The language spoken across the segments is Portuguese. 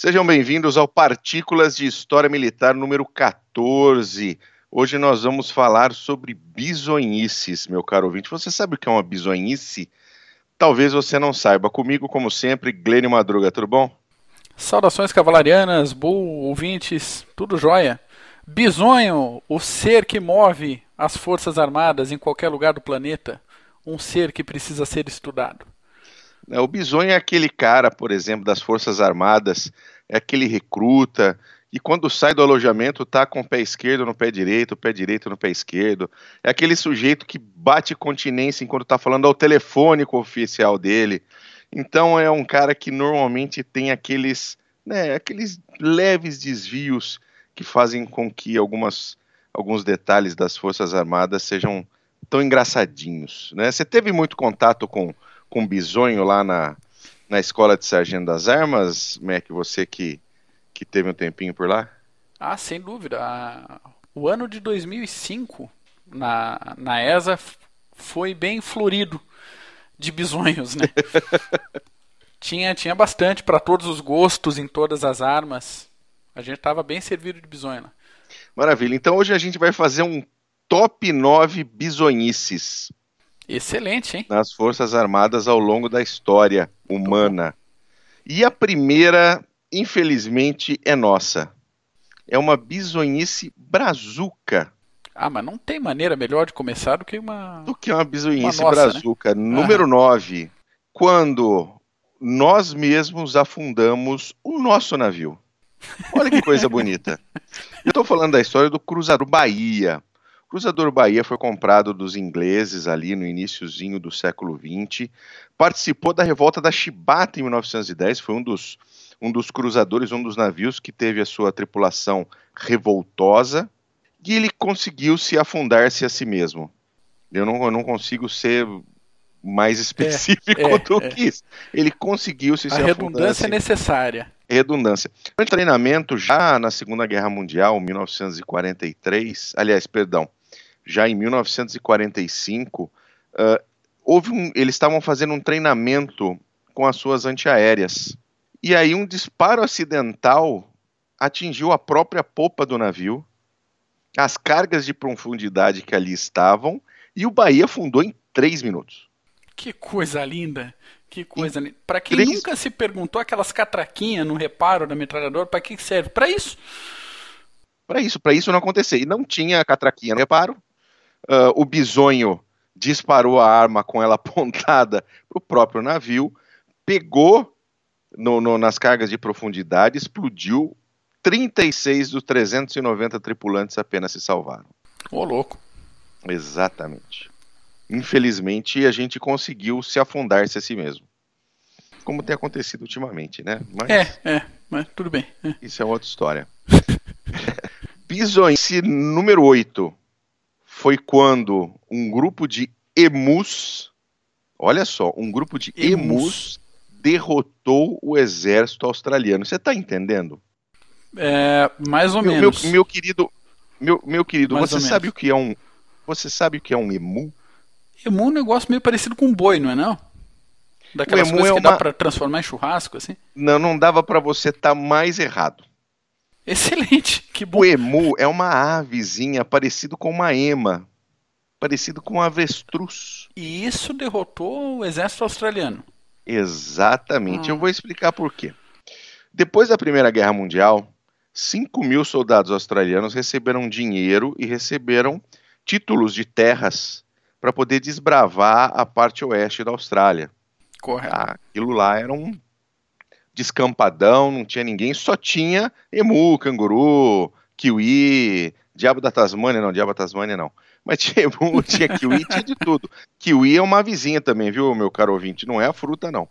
Sejam bem-vindos ao Partículas de História Militar número 14. Hoje nós vamos falar sobre bisonhices, meu caro ouvinte. Você sabe o que é uma bisonhice? Talvez você não saiba. Comigo, como sempre, Glênio Madruga, tudo bom? Saudações cavalarianas, bull, ouvintes, tudo jóia. Bisonho, o ser que move as forças armadas em qualquer lugar do planeta. Um ser que precisa ser estudado. É, o bisonho é aquele cara, por exemplo, das Forças Armadas, é aquele recruta, e quando sai do alojamento tá com o pé esquerdo no pé direito, o pé direito no pé esquerdo. É aquele sujeito que bate continência enquanto está falando ao telefone com o oficial dele. Então é um cara que normalmente tem aqueles, né, aqueles leves desvios que fazem com que algumas, alguns detalhes das Forças Armadas sejam tão engraçadinhos. Né? Você teve muito contato com com bisonho lá na, na escola de sargento das armas, Mac, você que, que teve um tempinho por lá? Ah, sem dúvida. O ano de 2005 na, na ESA foi bem florido de bisonhos, né? tinha, tinha bastante para todos os gostos em todas as armas. A gente estava bem servido de bisonho. Maravilha. Então hoje a gente vai fazer um top 9 bisonhices. Excelente, hein? Nas Forças Armadas ao longo da história humana. E a primeira, infelizmente, é nossa. É uma bisonhice brazuca. Ah, mas não tem maneira melhor de começar do que uma. Do que uma bisonhice uma nossa, né? brazuca. Né? Número 9. Quando nós mesmos afundamos o nosso navio. Olha que coisa bonita. Eu estou falando da história do Cruzador Bahia. Cruzador Bahia foi comprado dos ingleses ali no iníciozinho do século XX, participou da revolta da Chibata em 1910, foi um dos, um dos cruzadores, um dos navios que teve a sua tripulação revoltosa, e ele conseguiu se afundar-se a si mesmo. Eu não, eu não consigo ser mais específico é, é, do é. que isso. Ele conseguiu se, a se redundância é necessária. Redundância. No treinamento já na Segunda Guerra Mundial, 1943, aliás, perdão, já em 1945, uh, houve um, eles estavam fazendo um treinamento com as suas antiaéreas. E aí um disparo acidental atingiu a própria popa do navio, as cargas de profundidade que ali estavam, e o Bahia afundou em três minutos. Que coisa linda! Que coisa linda. Para quem três... nunca se perguntou, aquelas catraquinhas no reparo da metralhadora, para que serve? Para isso. Para isso, para isso não acontecer. E não tinha catraquinha no reparo, Uh, o bisonho disparou a arma com ela apontada para o próprio navio, pegou no, no, nas cargas de profundidade, explodiu. 36 dos 390 tripulantes apenas se salvaram. Ô, louco. Exatamente. Infelizmente, a gente conseguiu se afundar-se a si mesmo. Como tem acontecido ultimamente, né? Mas... É, é, mas tudo bem. É. Isso é outra história. Bisonhice número 8 foi quando um grupo de emus, olha só, um grupo de emus, emus derrotou o exército australiano. Você está entendendo? É, mais ou meu, menos. Meu, meu, querido, meu, meu querido, mais você sabe menos. o que é um, você sabe o que é um emu? Emu é um negócio meio parecido com um boi, não é não? Daquelas coisas é que uma... dá para transformar em churrasco, assim? Não, não dava para você estar tá mais errado. Excelente, que bom. O emu é uma avezinha parecido com uma ema, parecido com um avestruz. E isso derrotou o exército australiano. Exatamente, hum. eu vou explicar por quê. Depois da Primeira Guerra Mundial, 5 mil soldados australianos receberam dinheiro e receberam títulos de terras para poder desbravar a parte oeste da Austrália. Correto. aquilo lá era um descampadão, não tinha ninguém, só tinha emu, canguru, kiwi, diabo da Tasmânia, não, diabo da Tasmânia não. Mas tinha emu, tinha kiwi, tinha de tudo. Kiwi é uma vizinha também, viu, meu caro ouvinte? Não é a fruta, não.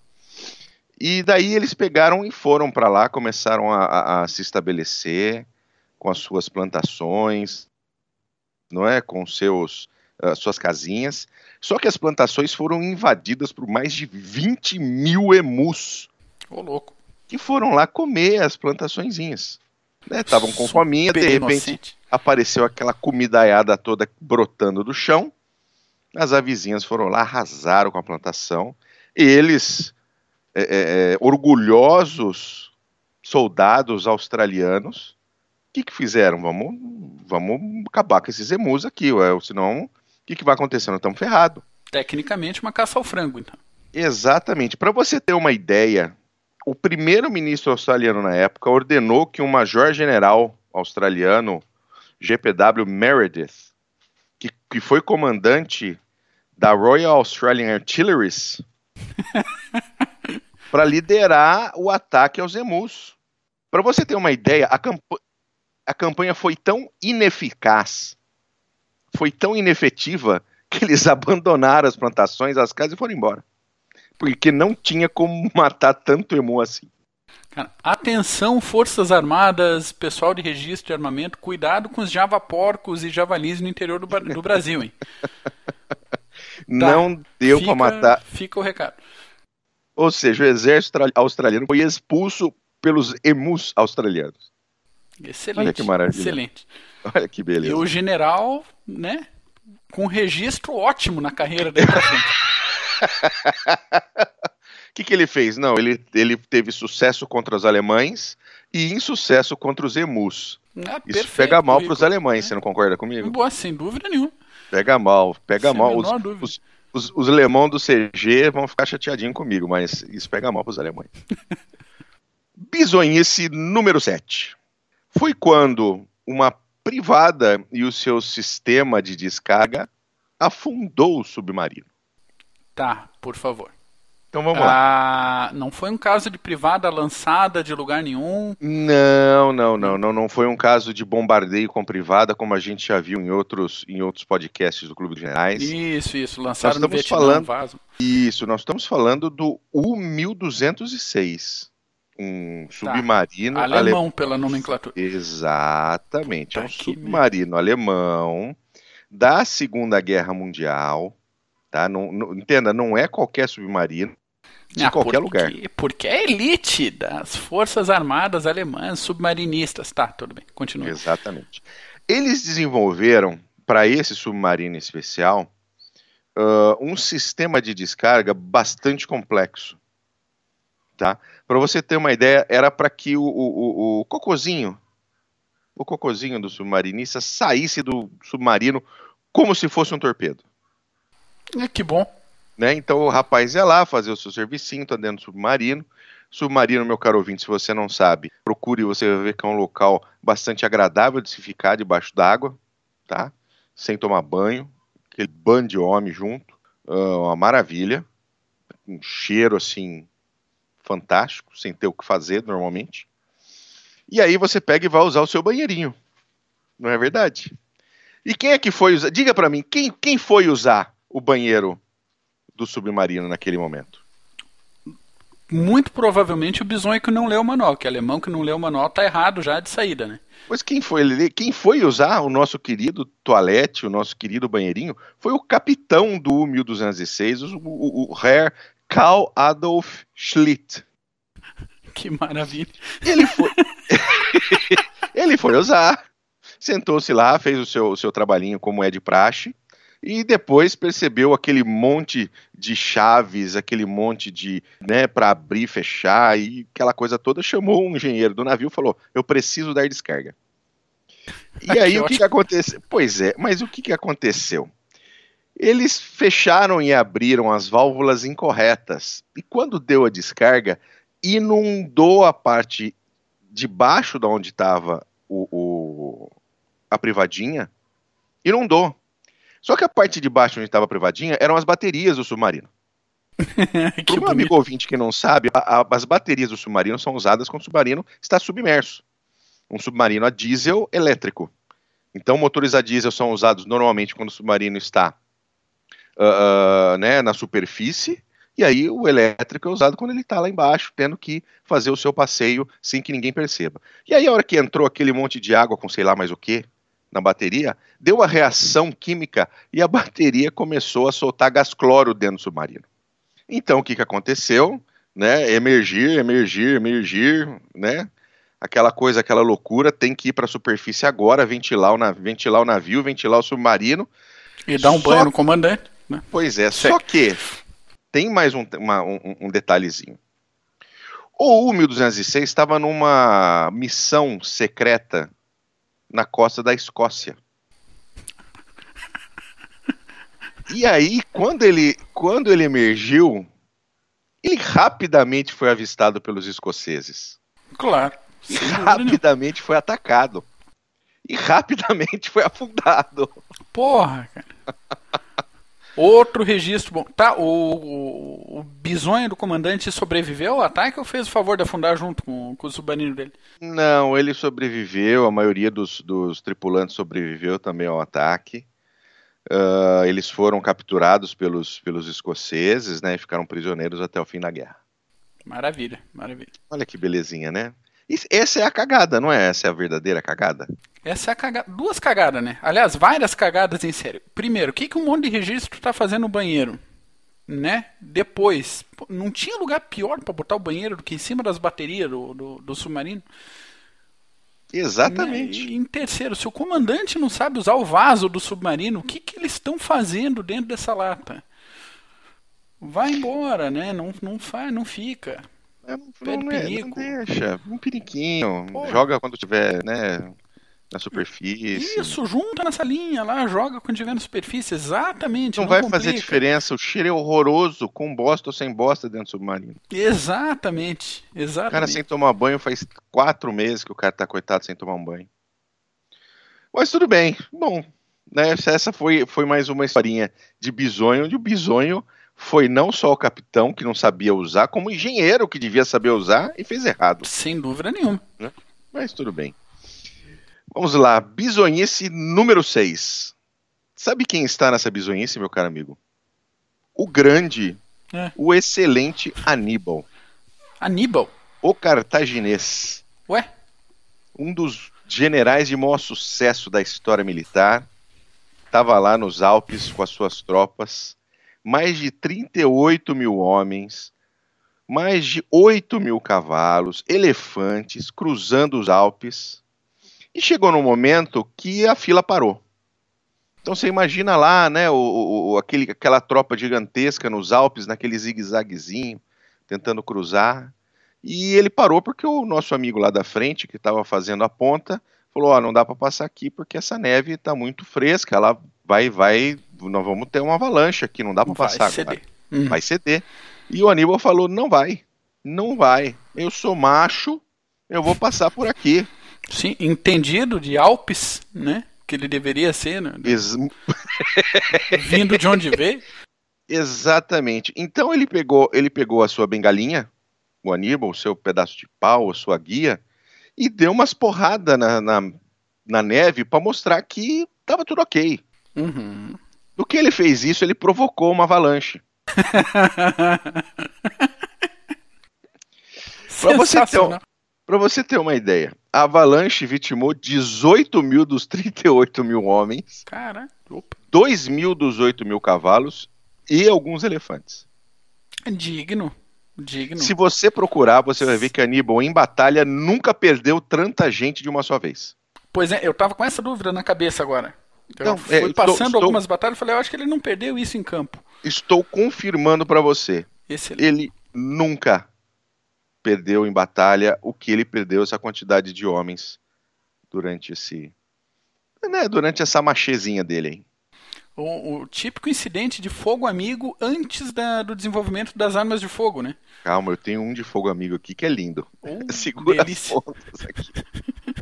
E daí eles pegaram e foram para lá, começaram a, a, a, se estabelecer com as suas plantações, não é, com seus uh, suas casinhas. Só que as plantações foram invadidas por mais de 20 mil emus. Ô, louco que foram lá comer as plantaçõezinhas. Estavam né? com fominha, de repente inocente. apareceu aquela comidaiada toda brotando do chão. As avizinhas foram lá, arrasaram com a plantação. Eles, é, é, é orgulhosos, soldados australianos. O que, que fizeram? Vamos, vamos acabar com esses emus aqui, ué, senão o que, que vai acontecer? Nós estamos ferrados. Tecnicamente, uma caça ao frango, então. Exatamente. Para você ter uma ideia, o primeiro-ministro australiano na época ordenou que um major-general australiano, GPW Meredith, que, que foi comandante da Royal Australian Artilleries, para liderar o ataque aos emus. Para você ter uma ideia, a, camp a campanha foi tão ineficaz, foi tão inefetiva, que eles abandonaram as plantações, as casas e foram embora. Porque não tinha como matar tanto emu assim. Cara, atenção, Forças Armadas, pessoal de registro de armamento, cuidado com os javaporcos e javalis no interior do, do Brasil, hein? não tá, deu para matar. Fica o recado. Ou seja, o exército australiano foi expulso pelos emus australianos. Excelente. Olha que maravilha. Excelente. Olha que beleza. E o general, né, com registro ótimo na carreira dele pra frente. O que, que ele fez? Não, ele, ele teve sucesso contra os alemães e insucesso contra os emus. Ah, Isso pega mal para os alemães, é. você não concorda comigo? Boa, sem dúvida nenhuma. Pega mal, pega Sem mal. Os, os, os, os alemãos do CG vão ficar chateadinhos comigo, mas isso pega mal para os alemães. Bisonhice número 7. Foi quando uma privada e o seu sistema de descarga afundou o submarino. Tá, por favor. Então vamos lá. Ah, não foi um caso de privada lançada de lugar nenhum? Não, não, não, não, não foi um caso de bombardeio com privada, como a gente já viu em outros, em outros podcasts do Clube de Generais. Isso, isso, lançaram nós no Vietnã, falando, vaso. Isso, nós estamos falando do U-1206. Um submarino tá. alemão, ale... pela nomenclatura. Exatamente, é um submarino alemão da Segunda Guerra Mundial, tá? Não, não, entenda, não é qualquer submarino de ah, qualquer porque, lugar. Porque é elite das Forças Armadas Alemãs, submarinistas. Tá, tudo bem, continua. Exatamente. Eles desenvolveram, para esse submarino especial, uh, um sistema de descarga bastante complexo. Tá? Para você ter uma ideia, era para que o, o, o, o cocozinho, o cocozinho do submarinista saísse do submarino como se fosse um torpedo. É, que bom. Né? Então o rapaz ia lá fazer o seu servicinho, tá dentro do submarino. Submarino, meu caro ouvinte, se você não sabe, procure você vai ver que é um local bastante agradável de se ficar debaixo d'água, tá? Sem tomar banho, aquele bando de homem junto, uh, uma maravilha, um cheiro assim fantástico, sem ter o que fazer normalmente. E aí você pega e vai usar o seu banheirinho, não é verdade? E quem é que foi usar? Diga para mim, quem, quem foi usar o banheiro do submarino naquele momento? Muito provavelmente o bisonho que não leu o manual, que alemão que não leu o manual tá errado já de saída, né? Pois quem foi, quem foi usar o nosso querido toalete, o nosso querido banheirinho, foi o capitão do 1206, o, o, o Herr Karl Adolf Schlitt. Que maravilha. Ele foi, ele foi usar, sentou-se lá, fez o seu, o seu trabalhinho como é de praxe, e depois percebeu aquele monte de chaves, aquele monte de, né, para abrir, fechar e aquela coisa toda, chamou um engenheiro do navio e falou: "Eu preciso dar descarga". E aí que o que, que aconteceu? Pois é, mas o que, que aconteceu? Eles fecharam e abriram as válvulas incorretas. E quando deu a descarga, inundou a parte de baixo da onde estava o, o, a privadinha. Inundou. Só que a parte de baixo onde estava privadinha eram as baterias do submarino. Para um amigo ouvinte que não sabe, a, a, as baterias do submarino são usadas quando o submarino está submerso. Um submarino a diesel elétrico. Então, motores a diesel são usados normalmente quando o submarino está uh, uh, né, na superfície, e aí o elétrico é usado quando ele está lá embaixo, tendo que fazer o seu passeio sem que ninguém perceba. E aí, a hora que entrou aquele monte de água com sei lá mais o que, na bateria, deu uma reação química e a bateria começou a soltar gás cloro dentro do submarino. Então, o que, que aconteceu? Né? Emergir, emergir, emergir, né? Aquela coisa, aquela loucura, tem que ir para a superfície agora, ventilar o, ventilar o navio, ventilar o submarino. E dar um só... banho no comandante. Né? Pois é, Sei. só que tem mais um, uma, um, um detalhezinho. O U-1206 estava numa missão secreta na costa da Escócia. E aí, quando ele, quando ele emergiu, ele rapidamente foi avistado pelos escoceses. Claro. E rapidamente foi atacado. E rapidamente foi afundado. Porra, cara. Outro registro bom. Tá, o, o, o bisonho do comandante sobreviveu ao ataque ou fez o favor de afundar junto com, com o submarino dele? Não, ele sobreviveu, a maioria dos, dos tripulantes sobreviveu também ao ataque. Uh, eles foram capturados pelos, pelos escoceses, né, e ficaram prisioneiros até o fim da guerra. Maravilha, maravilha. Olha que belezinha, né? Essa é a cagada, não é? Essa é a verdadeira cagada? Essa é a cagada. Duas cagadas, né? Aliás, várias cagadas em sério. Primeiro, o que, que um monte de registro tá fazendo no banheiro? Né? Depois, não tinha lugar pior para botar o banheiro do que em cima das baterias do, do, do submarino? Exatamente. Né? E em terceiro, se o comandante não sabe usar o vaso do submarino, o que, que eles estão fazendo dentro dessa lata? Vai embora, né? Não, não faz, não fica. É, não, não, é, não deixa. Um periquinho. Joga quando tiver, né? Na superfície. Isso, junta na salinha lá, joga quando tiver na superfície, exatamente. Não, não vai complica. fazer diferença, o cheiro é horroroso, com bosta ou sem bosta dentro do submarino. Exatamente, exatamente. O cara sem tomar banho faz quatro meses que o cara tá coitado sem tomar um banho. Mas tudo bem, bom, né, essa foi, foi mais uma historinha de bisonho, onde o bisonho foi não só o capitão que não sabia usar, como o engenheiro que devia saber usar e fez errado. Sem dúvida nenhuma. Né? Mas tudo bem. Vamos lá, bisonhice número 6. Sabe quem está nessa bisonhice, meu caro amigo? O grande, é. o excelente Aníbal. Aníbal? O cartaginês. Ué? Um dos generais de maior sucesso da história militar. Estava lá nos Alpes com as suas tropas. Mais de 38 mil homens, mais de 8 mil cavalos, elefantes cruzando os Alpes e chegou num momento que a fila parou. Então você imagina lá, né, o, o, aquele, aquela tropa gigantesca nos Alpes, naquele zigue-zaguezinho, tentando cruzar. E ele parou porque o nosso amigo lá da frente, que estava fazendo a ponta, falou: Ó, oh, não dá para passar aqui porque essa neve está muito fresca, ela vai, vai, nós vamos ter uma avalanche aqui, não dá para passar. Ceder. Hum. Vai ceder. E o Aníbal falou: não vai, não vai. Eu sou macho, eu vou passar por aqui. Sim, entendido de Alpes, né? Que ele deveria ser, né? Ex Vindo de onde veio. Exatamente. Então ele pegou, ele pegou a sua bengalinha, o Aníbal, o seu pedaço de pau, a sua guia, e deu umas porradas na, na, na neve para mostrar que tava tudo ok. Uhum. Do que ele fez isso, ele provocou uma avalanche. para você, ter, pra você ter uma ideia, a Avalanche vitimou 18 mil dos 38 mil homens. Cara, 2 mil dos 8 mil cavalos e alguns elefantes. Digno. Digno. Se você procurar, você vai ver que Aníbal em batalha nunca perdeu tanta gente de uma só vez. Pois é, eu tava com essa dúvida na cabeça agora. Então, fui é, passando estou, algumas batalhas e falei, eu acho que ele não perdeu isso em campo. Estou confirmando para você. Excelente. Ele nunca perdeu em batalha o que ele perdeu essa quantidade de homens durante esse né, durante essa machezinha dele aí. O, o, típico incidente de fogo amigo antes da, do desenvolvimento das armas de fogo, né? Calma, eu tenho um de fogo amigo aqui que é lindo. Oh, Segura delícia. as aqui.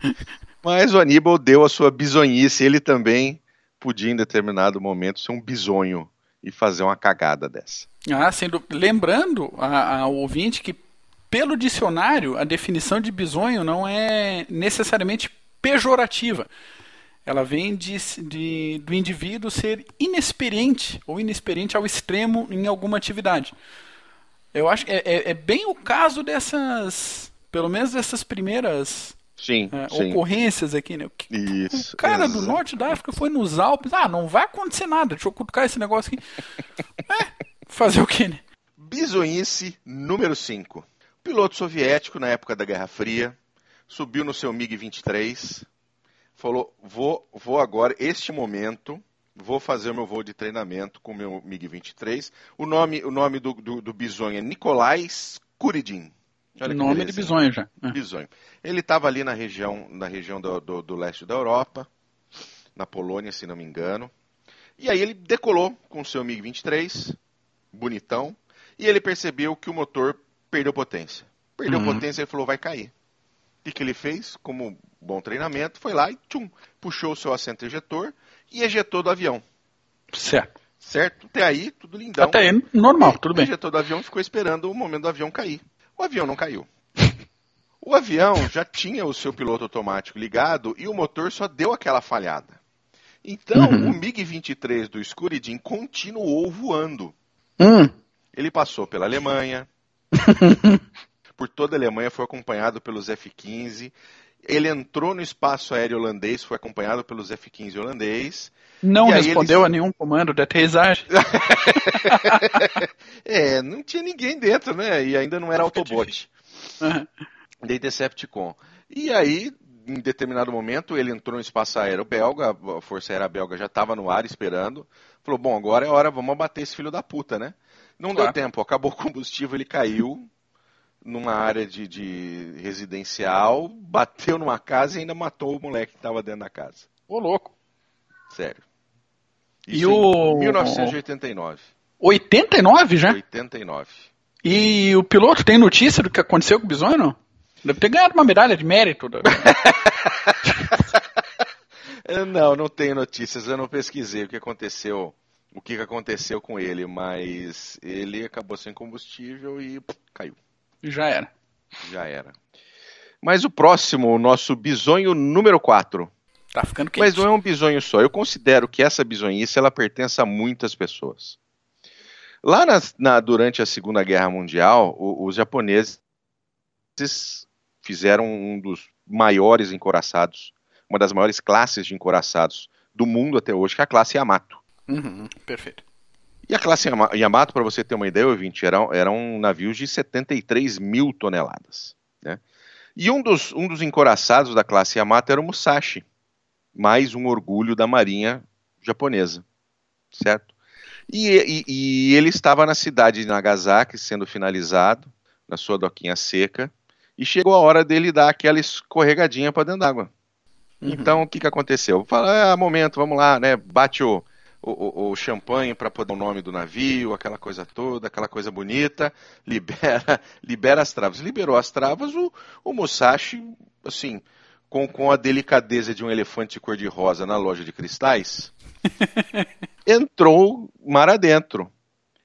Mas o Aníbal deu a sua bisonhice, ele também podia em determinado momento ser um bisonho e fazer uma cagada dessa. Ah, sendo lembrando ao ouvinte que pelo dicionário, a definição de bisonho não é necessariamente pejorativa. Ela vem de, de, do indivíduo ser inexperiente ou inexperiente ao extremo em alguma atividade. Eu acho que é, é, é bem o caso dessas, pelo menos dessas primeiras sim, é, sim. ocorrências aqui, né? O, Isso, o cara do norte da África foi nos Alpes. Ah, não vai acontecer nada. Deixa eu cutucar esse negócio aqui. é, fazer o quê, né? Bisonhice número 5 piloto soviético na época da Guerra Fria, subiu no seu MiG-23, falou: vou, vou agora, este momento, vou fazer o meu voo de treinamento com o meu MiG-23. O nome, o nome do, do, do bisonho é Nikolai Skuridin. Olha Nome de belezinha. bisonho já. É. Bisonho. Ele estava ali na região, na região do, do- do leste da Europa, na Polônia, se não me engano. E aí ele decolou com o seu MiG-23, bonitão, e ele percebeu que o motor perdeu potência. Perdeu Uhum. potência e falou, vai cair. O que, que ele fez? Como bom treinamento, foi lá e tchum, puxou o seu assento ejetor e ejetou do avião. Certo. Certo? Até aí, tudo lindão. Até aí, normal, tudo O bem. ejetor do avião ficou esperando o momento do avião cair. O avião não caiu. O avião já tinha o seu piloto automático ligado e o motor só deu aquela falhada. Então, Uhum. o MiG-23 do Skuridin continuou voando. Hum, Ele passou pela Alemanha, por toda a Alemanha, foi acompanhado pelos F-15. Ele entrou no espaço aéreo holandês, foi acompanhado pelos F-15 holandês. não respondeu eles- a nenhum comando de aterrissagem. É, não tinha ninguém dentro, né? E ainda não era Fica Autobot. Aham. de Decepticon. E aí, em determinado momento, ele entrou no espaço aéreo belga, a Força Aérea Belga já estava no ar esperando. Falou, bom, agora é hora, vamos abater esse filho da puta, né? Não Claro. deu tempo, acabou o combustível, ele caiu numa área de, de residencial, bateu numa casa e ainda matou o moleque que estava dentro da casa. Ô, louco. Sério. E Isso o- em 1989. 89 já? 89. E o piloto tem notícia do que aconteceu com o bisonho, não? Deve ter ganhado uma medalha de mérito. da- É, Não, não tenho notícias. Eu não pesquisei o que aconteceu, o que que aconteceu com ele, mas ele acabou sem combustível e pff, caiu. Já era. Já era. Mas o próximo, o nosso bisonho número 4. Tá ficando quente. Mas não é um bisonho só. Eu considero que essa bisonhice ela pertence a muitas pessoas. Lá na- na- durante a Segunda Guerra Mundial, o- os japoneses fizeram um dos maiores encoraçados, uma das maiores classes de encoraçados do mundo até hoje, que é a classe Yamato. Uhum, perfeito. E a classe Yama- Yamato, para você ter uma ideia, ouvinte, eram, eram navios de 73 mil toneladas. Né? E um dos, um dos encoraçados da classe Yamato era o Musashi, mais um orgulho da marinha japonesa, certo? E, e- e ele estava na cidade de Nagasaki sendo finalizado, na sua doquinha seca, e chegou a hora dele dar aquela escorregadinha para dentro d'água. Uhum. Então, o que, que aconteceu? Fala, ah, momento, vamos lá, né? Bate o, o, o- o champanhe para poder o nome do navio, aquela coisa toda, aquela coisa bonita, libera, libera as travas. Liberou as travas, o, o Musashi, assim, com, com a delicadeza de um elefante cor-de-rosa na loja de cristais, entrou mar adentro.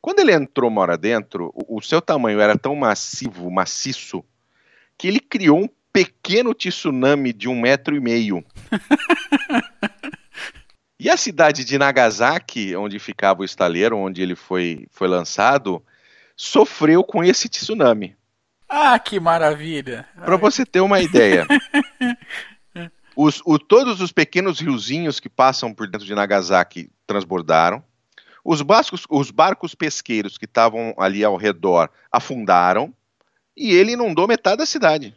Quando ele entrou mar adentro, o, o seu tamanho era tão massivo, maciço, que ele criou um pequeno tsunami de um metro e meio. E a cidade de Nagasaki, onde ficava o estaleiro, onde ele foi, foi lançado, sofreu com esse tsunami. Ah, que maravilha. Para você ter uma ideia, os, o- todos os pequenos riozinhos que passam por dentro de Nagasaki transbordaram. Os barcos, os barcos pesqueiros que estavam ali ao redor afundaram. E ele inundou metade da cidade.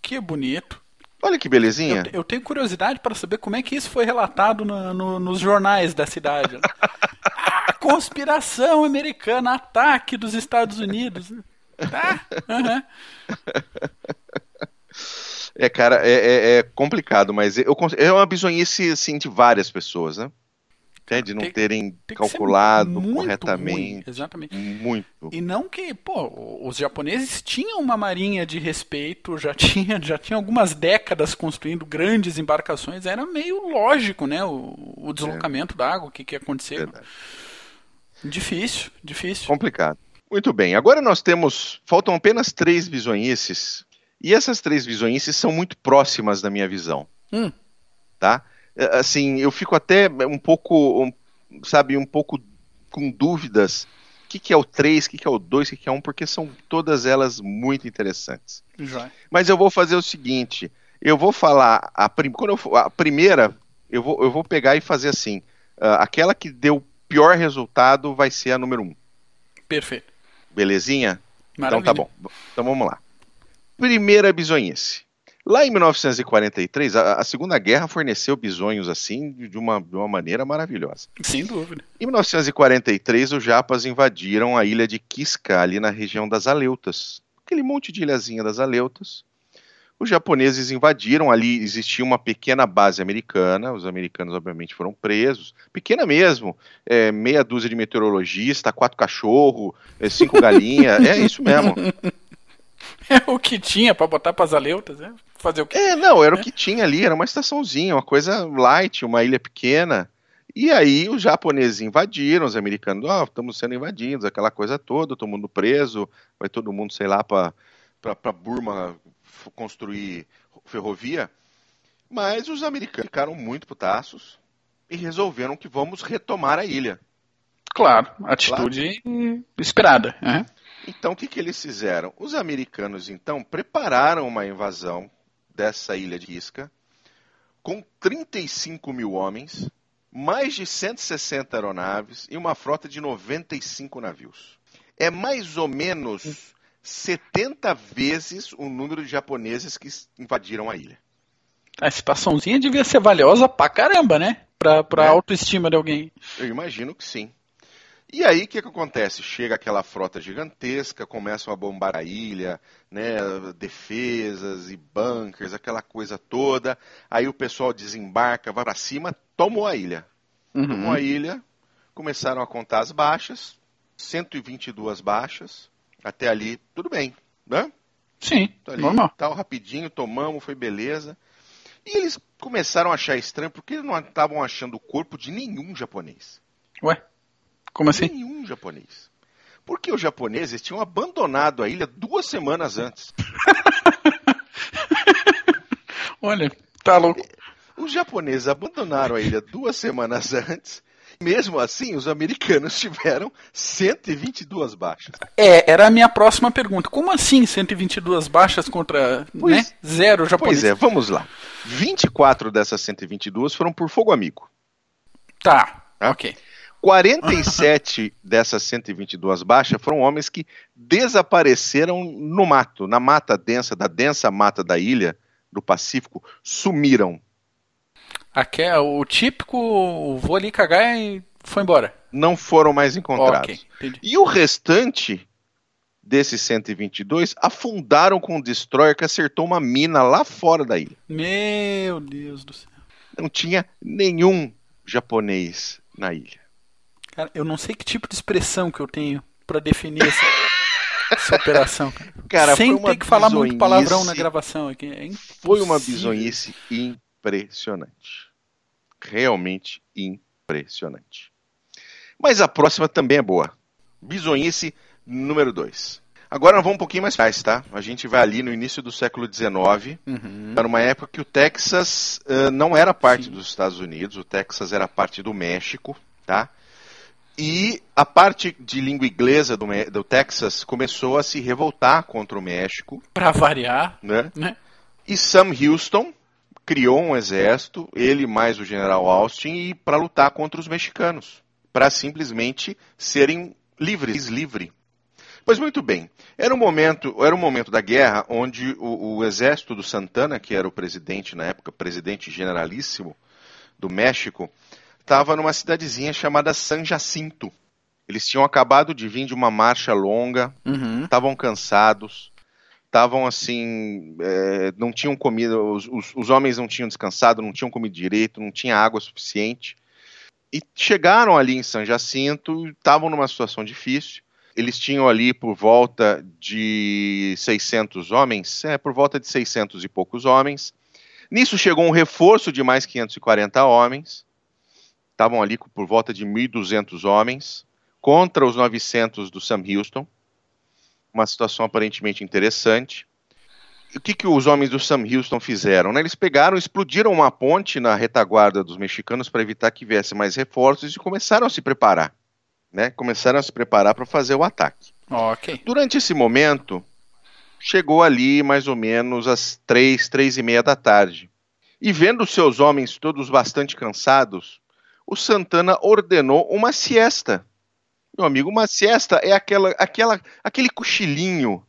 Que bonito. Olha que belezinha. Eu, eu tenho curiosidade para saber como é que isso foi relatado na- no- nos jornais da cidade. ah, conspiração americana, ataque dos Estados Unidos. Tá? aham. É, cara, é, é- é complicado, mas eu, é uma bizonhice assim, de várias pessoas, né? Até de não Tem- terem Tem calculado muito corretamente. Exatamente. Muito. E não que, pô, os japoneses tinham uma marinha de respeito, já tinha, já tinha algumas décadas construindo grandes embarcações, era meio lógico, né, o, o deslocamento da água, o que, que ia acontecer. Verdade. Difícil, difícil. Complicado. Muito bem. Agora nós temos. Faltam apenas três visonhices. E essas três visonhices são muito próximas da minha visão. Hum. Tá? É, Assim, eu fico até um pouco, um, sabe, um pouco com dúvidas. O que, que é o 3, o que, que é o 2, o que, que é o 1, porque são todas elas muito interessantes. Já. Mas eu vou fazer o seguinte: eu vou falar a, prim- quando eu, for- a primeira, eu vou, eu vou pegar e fazer assim. ah, aquela que deu pior resultado vai ser a número 1. Perfeito. Belezinha? Maravilha. Então tá bom. Então vamos lá. Primeira bisonhice. Lá em 1943, a, a Segunda Guerra forneceu bisonhos assim de uma, de uma maneira maravilhosa. Sem dúvida. Em 1943, os japas invadiram a ilha de Kiska, ali na região das Aleutas, aquele monte de ilhazinha das Aleutas. Os japoneses invadiram, ali existia uma pequena base americana, os americanos obviamente foram presos, pequena mesmo, é, meia dúzia de meteorologista, quatro cachorros, é, cinco galinhas, é isso mesmo. É o que tinha para botar para as aleutas, né? Fazer o que? É, não, era é. o que tinha ali, era uma estaçãozinha, uma coisa light, uma ilha pequena. E aí os japoneses invadiram, os americanos, ó, oh, estamos sendo invadidos, aquela coisa toda, todo mundo preso, vai todo mundo, sei lá, para Burma construir ferrovia, mas os americanos ficaram muito putaços e resolveram que vamos retomar a ilha. Claro, atitude claro. esperada. Né? Então o que, que eles fizeram? Os americanos então prepararam uma invasão dessa ilha de Isca com 35 mil homens, mais de 160 aeronaves e uma frota de 95 navios. É mais ou menos 70 vezes o número de japoneses que invadiram a ilha. A situaçãozinha devia ser valiosa pra caramba, né? Pra, pra é. autoestima de alguém. Eu imagino que sim. E aí o que, que acontece? Chega aquela frota gigantesca, começam a bombar a ilha, né, defesas e bunkers, aquela coisa toda. Aí o pessoal desembarca, vai para cima, tomou a ilha. Uhum. Tomou a ilha, começaram a contar as baixas, 122 baixas. Até ali, tudo bem, né? Sim, ali, normal. Tal, rapidinho, tomamos, foi beleza. E eles começaram a achar estranho porque eles não estavam achando o corpo de nenhum japonês. Ué? Como assim? Nenhum japonês. Porque os japoneses tinham abandonado a ilha duas semanas antes. Olha, tá louco. Os japoneses abandonaram a ilha duas semanas antes mesmo assim, os americanos tiveram 122 baixas. É, era a minha próxima pergunta. Como assim 122 baixas contra pois, né, zero japoneses? Pois é, vamos lá. 24 dessas 122 foram por fogo amigo. Tá, tá? ok. 47 dessas 122 baixas foram homens que desapareceram no mato, na mata densa, da densa mata da ilha do Pacífico, sumiram. Aqui é o típico vou ali cagar e foi embora. Não foram mais encontrados. Okay, e o restante desses 122 afundaram com um destroyer que acertou uma mina lá fora da ilha. Meu Deus do céu. Não tinha nenhum japonês na ilha. Cara, eu não sei que tipo de expressão que eu tenho para definir essa, essa operação. Cara, Sem ter que falar muito palavrão na gravação aqui. É foi uma bizonhice impressionante realmente impressionante. Mas a próxima também é boa. Bisonhice número 2. Agora vamos um pouquinho mais atrás, tá? A gente vai ali no início do século XIX, uhum. era uma época que o Texas uh, não era parte Sim. dos Estados Unidos, o Texas era parte do México, tá? E a parte de língua inglesa do, do Texas começou a se revoltar contra o México. Para variar, né? né? E Sam Houston, criou um exército, ele mais o general Austin, para lutar contra os mexicanos, para simplesmente serem livres, livre. Pois muito bem, era um momento, era um momento da guerra onde o, o exército do Santana, que era o presidente na época, presidente generalíssimo do México, estava numa cidadezinha chamada San Jacinto. Eles tinham acabado de vir de uma marcha longa, uhum. estavam uhum. cansados, estavam assim, é, não tinham comida, os, os, os, homens não tinham descansado, não tinham comido direito, não tinha água suficiente. E chegaram ali em São Jacinto, estavam numa situação difícil. Eles tinham ali por volta de 600 homens, é, por volta de 600 e poucos homens. Nisso chegou um reforço de mais 540 homens. Estavam ali por volta de 1.200 homens contra os 900 do Sam Houston uma situação aparentemente interessante. O que, que os homens do Sam Houston fizeram? Né? Eles pegaram, explodiram uma ponte na retaguarda dos mexicanos para evitar que viesse mais reforços e começaram a se preparar. Né? Começaram a se preparar para fazer o ataque. Okay. Durante esse momento, chegou ali mais ou menos às três, três e meia da tarde. E vendo seus homens todos bastante cansados, o Santana ordenou uma siesta meu amigo, uma siesta é aquela, aquela, aquele cochilinho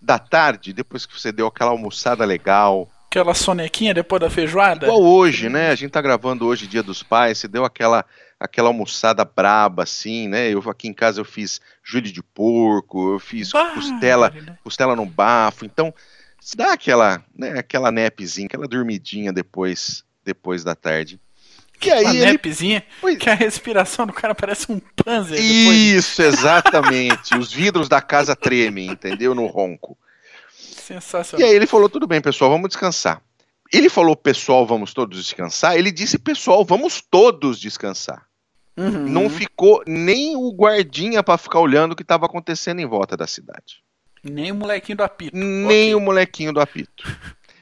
da tarde, depois que você deu aquela almoçada legal. Aquela sonequinha depois da feijoada? Igual hoje, né? A gente tá gravando hoje, Dia dos Pais, você deu aquela, aquela almoçada braba, assim, né? Eu aqui em casa eu fiz júlio de porco, eu fiz bah, costela, costela no bafo, então se dá aquela, né, aquela nepzinha, aquela dormidinha depois, depois da tarde. E aí Uma ele... nepzinha, pois... que a respiração do cara parece um panzer. Isso, depois. exatamente. Os vidros da casa tremem, entendeu? No ronco. Sensacional. E aí ele falou, tudo bem, pessoal, vamos descansar. Ele falou, pessoal, vamos todos descansar. Ele disse, pessoal, vamos todos descansar. Uhum. Não ficou nem o guardinha para ficar olhando o que estava acontecendo em volta da cidade. Nem o molequinho do apito. Nem okay. o molequinho do apito.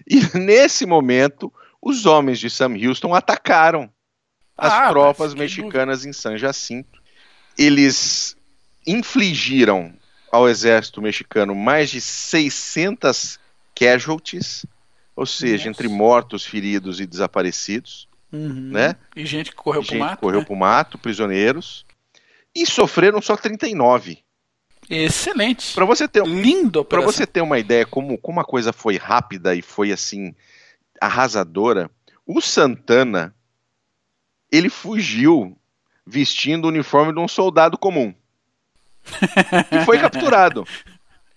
E nesse momento, os homens de Sam Houston atacaram as ah, tropas mexicanas dúvida. em San Jacinto. Eles infligiram ao exército mexicano mais de 600 casualties, ou seja, Nossa. entre mortos, feridos e desaparecidos. Uhum. Né? E gente que correu para o mato. correu né? pro mato, prisioneiros. E sofreram só 39. Excelente. Para você ter lindo para você ter uma ideia como como a coisa foi rápida e foi assim arrasadora, o Santana ele fugiu vestindo o uniforme de um soldado comum. e foi capturado.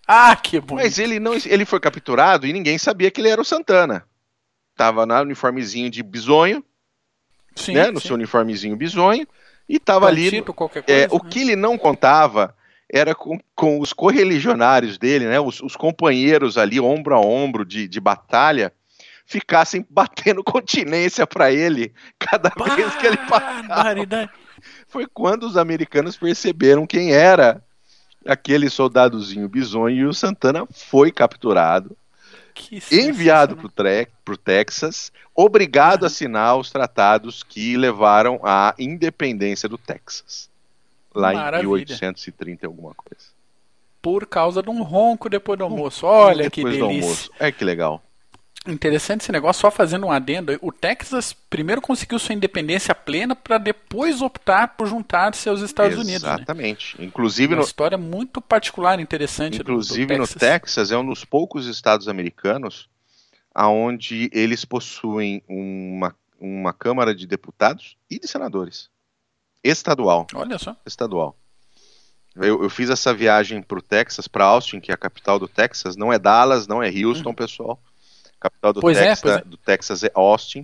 Ah, que bom. Mas ele não ele foi capturado e ninguém sabia que ele era o Santana. Tava no uniformezinho de bisonho, sim, né, no sim. seu uniformezinho bisonho e tava ali. É, coisa, é, né? O que ele não contava era com, com os correligionários dele, né, os, os, companheiros ali, ombro a ombro de, de batalha, ficassem batendo continência para ele cada bah, vez que ele passava. Foi quando os americanos perceberam quem era aquele soldadozinho bisonho e o Santana foi capturado, enviado para o Texas, obrigado a assinar os tratados que levaram à independência do Texas lá Maravilha. em 1830 alguma coisa. Por causa de um ronco depois do almoço. Olha depois que delícia. Do almoço. É que legal. Interessante esse negócio, só fazendo um adendo. O Texas primeiro conseguiu sua independência plena para depois optar por juntar-se aos Estados Exatamente. Unidos. Né? Exatamente. Inclusive Uma no... história muito particular, interessante. Inclusive do, do Texas. no Texas é um dos poucos estados americanos aonde eles possuem uma, uma Câmara de Deputados e de Senadores. Estadual. Olha só. Estadual. Eu, eu fiz essa viagem para o Texas, para Austin, que é a capital do Texas. Não é Dallas, não é Houston, uhum. pessoal. Capital do, pois Texas, é, é. do Texas é Austin.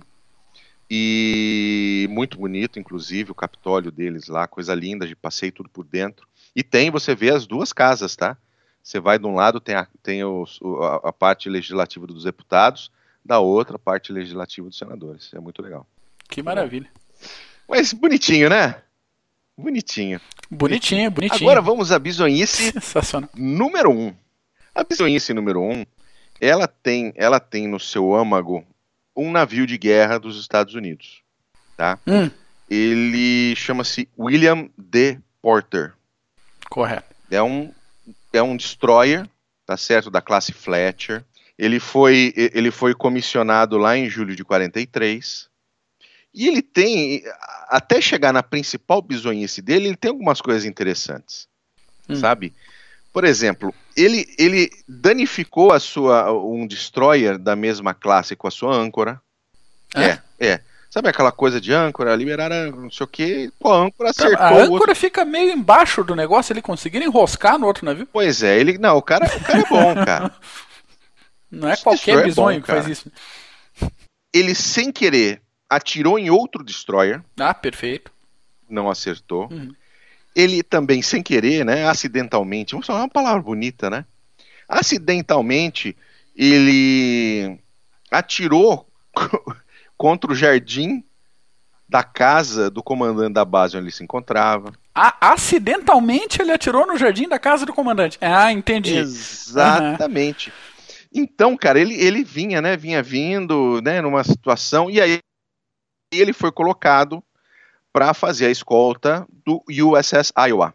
E muito bonito, inclusive, o Capitólio deles lá, coisa linda, de passei tudo por dentro. E tem, você vê as duas casas, tá? Você vai de um lado, tem a, tem os, a, a parte legislativa dos deputados, da outra, a parte legislativa dos senadores. É muito legal. Que maravilha. Mas bonitinho, né? Bonitinho. Bonitinho, bonitinho. Agora vamos à bizonhice número 1. Um. A bizonhice número 1, um, ela tem, ela tem no seu âmago um navio de guerra dos Estados Unidos, tá? Hum. Ele chama-se William D. Porter. Correto. É um, é um destroyer, tá certo, da classe Fletcher. Ele foi, ele foi comissionado lá em julho de 43, e ele tem, até chegar na principal bizonhice dele, ele tem algumas coisas interessantes, hum. sabe? Por exemplo, ele, ele danificou a sua um destroyer da mesma classe com a sua âncora. É, é. é. Sabe aquela coisa de âncora, liberar não sei o que, pô, a âncora tá, acertou. A âncora outro... fica meio embaixo do negócio, ele conseguir enroscar no outro navio. Pois é, ele. Não, o cara, o cara é bom, cara. não é qualquer bisonho é que faz isso. Ele, sem querer, atirou em outro destroyer. Ah, perfeito. Não acertou. Uhum. Ele também, sem querer, né, acidentalmente, vamos falar uma palavra bonita, né? Acidentalmente, ele atirou contra o jardim da casa do comandante da base onde ele se encontrava. Ah, acidentalmente ele atirou no jardim da casa do comandante. Ah, entendi. Exatamente. Uhum. Então, cara, ele, ele vinha, né? Vinha vindo, né? Numa situação. E aí ele foi colocado para fazer a escolta do USS Iowa.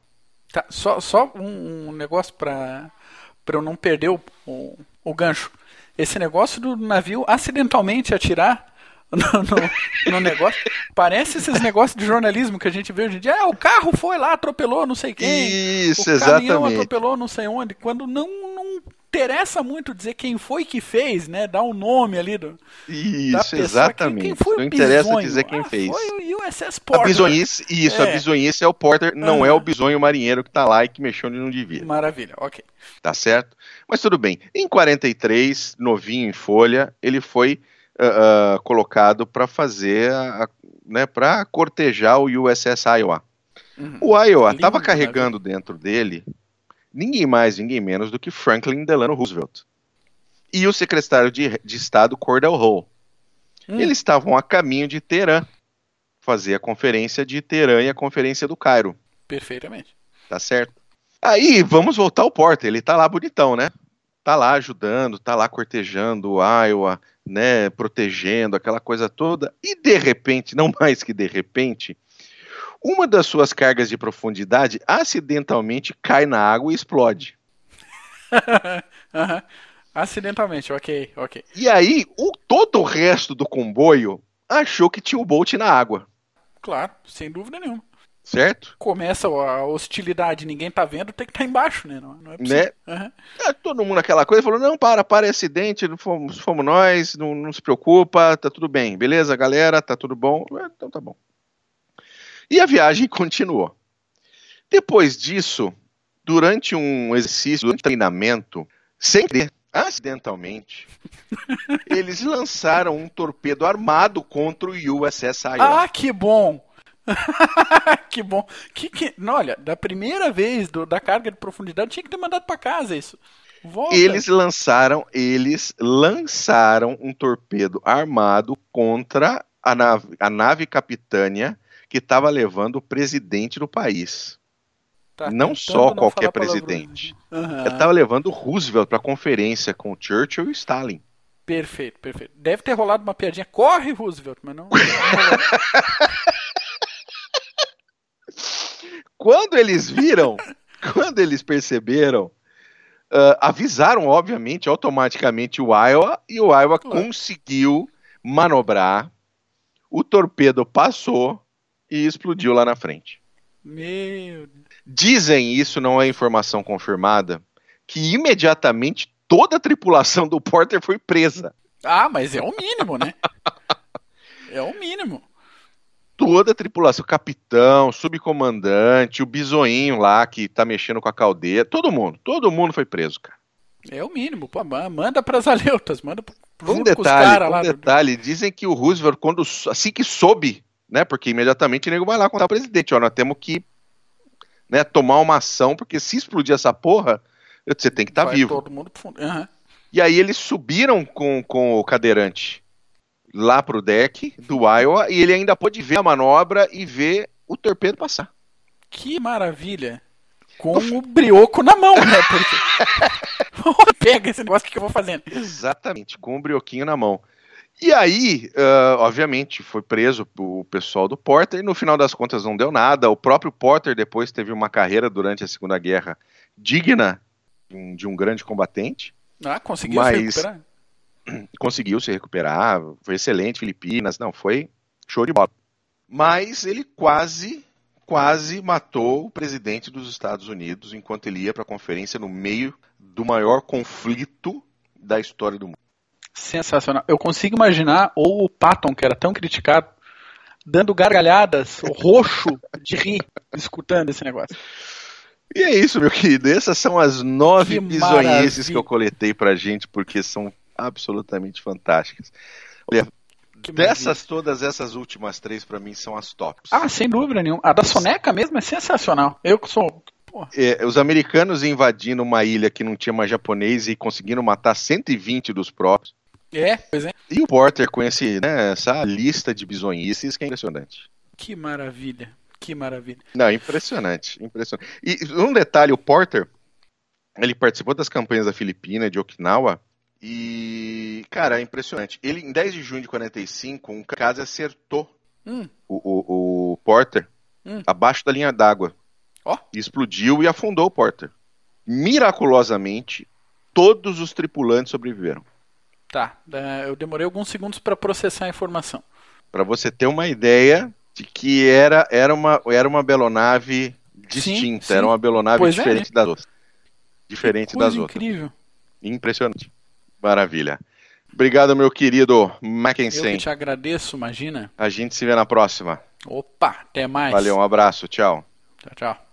Tá, só, só um, negócio para eu não perder o, o, o, gancho. Esse negócio do navio acidentalmente atirar no, no, no, negócio parece esses negócios de jornalismo que a gente vê hoje em dia. Ah, o carro foi lá, atropelou não sei quem. Isso, o exatamente. atropelou não sei onde. Quando não interessa muito dizer quem foi que fez, né? Dar o um nome ali do. Isso, exatamente. Quem, quem foi não interessa dizer quem ah, fez. Foi o USS Porter. A bisonhice, isso, é. a bisonhice é o Porter, não é o bisonho marinheiro que tá lá e que mexeu onde não devia. Maravilha, ok. Tá certo? Mas tudo bem. Em 43, novinho em folha, ele foi uh, uh, colocado para fazer, a, né, para cortejar o USS Iowa. Uhum. O Iowa estava carregando dentro dele ninguém mais, ninguém menos do que Franklin Delano Roosevelt e o secretário de, de Estado Cordell Hull. Hum. Eles estavam a caminho de Teherã, fazer a conferência de Teherã e a conferência do Cairo. Perfeitamente. Tá certo? Aí, vamos voltar ao Porter, ele tá lá bonitão, né? Tá lá ajudando, tá lá cortejando o Iowa, né, protegendo aquela coisa toda, e de repente, não mais que de repente, uma das suas cargas de profundidade acidentalmente cai na água e explode. uhum. Acidentalmente, ok, ok. E aí, o, todo o resto do comboio achou que tinha o Bolt na água. Claro, sem dúvida nenhuma. Certo? Começa a hostilidade, ninguém tá vendo, tem que estar tá embaixo, né? Não, não é possível. Né? Uhum. É, todo mundo aquela coisa falou: não, para, para, é acidente, não fomos, fomos nós, não, não se preocupa, tá tudo bem, beleza, galera, tá tudo bom? É, então tá bom. E a viagem continuou. Depois disso, durante um exercício, durante um treinamento, sem querer, acidentalmente, eles lançaram um torpedo armado contra o USS Iowa. Ah, que bom! que bom. Que, que, não, olha, da primeira vez do, da carga de profundidade tinha que ter mandado para casa isso. Volta. Eles lançaram, eles lançaram um torpedo armado contra a nave, a nave capitânia que estava levando o presidente do país. Tá não só não qualquer presidente. Uhum. estava levando o Roosevelt para conferência com Churchill e Stalin. Perfeito, perfeito. Deve ter rolado uma piadinha. Corre, Roosevelt, mas não. quando eles viram, quando eles perceberam, uh, avisaram, obviamente, automaticamente o Iowa, e o Iowa claro. conseguiu manobrar. O torpedo passou, e explodiu lá na frente. Meu Dizem, isso não é informação confirmada, que imediatamente toda a tripulação do Porter foi presa. Ah, mas é o mínimo, né? é o mínimo. Toda a tripulação, o capitão, subcomandante, o bisoinho lá que tá mexendo com a caldeira, todo mundo, todo mundo foi preso, cara. É o mínimo, pô, manda pras aleutas, manda pro, um detalhe, um lá. detalhe, dizem que o Roosevelt, quando, assim que soube né? Porque imediatamente o nego vai lá contar o presidente, ó, nós temos que né, tomar uma ação, porque se explodir essa porra, você tem que estar tá vivo. Todo mundo pro fundo. Uhum. E aí eles subiram com, com o cadeirante lá pro deck do Iowa e ele ainda pôde ver a manobra e ver o torpedo passar. Que maravilha! Com o brioco na mão, né? Porque... Pega esse negócio que eu vou fazendo. Exatamente, com o brioquinho na mão. E aí, uh, obviamente, foi preso o pessoal do Porter, e no final das contas não deu nada. O próprio Porter depois teve uma carreira durante a Segunda Guerra digna de um grande combatente. Ah, conseguiu mas... se recuperar. Conseguiu se recuperar, foi excelente, Filipinas, não, foi show de bola. Mas ele quase, quase matou o presidente dos Estados Unidos enquanto ele ia para a conferência no meio do maior conflito da história do mundo. Sensacional. Eu consigo imaginar ou o Patton, que era tão criticado, dando gargalhadas, roxo de rir, escutando esse negócio. E é isso, meu querido. Essas são as nove bizonhices que eu coletei pra gente, porque são absolutamente fantásticas. Olha, que dessas maravilha. todas, essas últimas três para mim são as tops. Ah, sem dúvida nenhuma. A da Soneca mesmo é sensacional. Eu que sou é, os americanos invadindo uma ilha que não tinha mais japonês e conseguindo matar 120 dos próprios. É, pois é. E o Porter com esse, né, essa lista de bizonhices que é impressionante. Que maravilha, que maravilha. Não, impressionante, impressionante. E um detalhe, o Porter, ele participou das campanhas da Filipina, de Okinawa, e, cara, é impressionante. Ele, em 10 de junho de 45, um caso acertou hum. o, o, o, Porter hum. abaixo da linha d'água. Oh. Explodiu e afundou o Porter. Miraculosamente, todos os tripulantes sobreviveram. Tá, é, eu demorei alguns segundos para processar a informação. Para você ter uma ideia de que era, era, uma, era uma belonave distinta, sim, sim. era uma belonave pois diferente é, das outras. Diferente das incrível. outras. Impressionante. Maravilha. Obrigado, meu querido Mackensen. Eu te agradeço, imagina. A gente se vê na próxima. Opa, até mais. Valeu, um abraço, tchau. Tchau, tchau.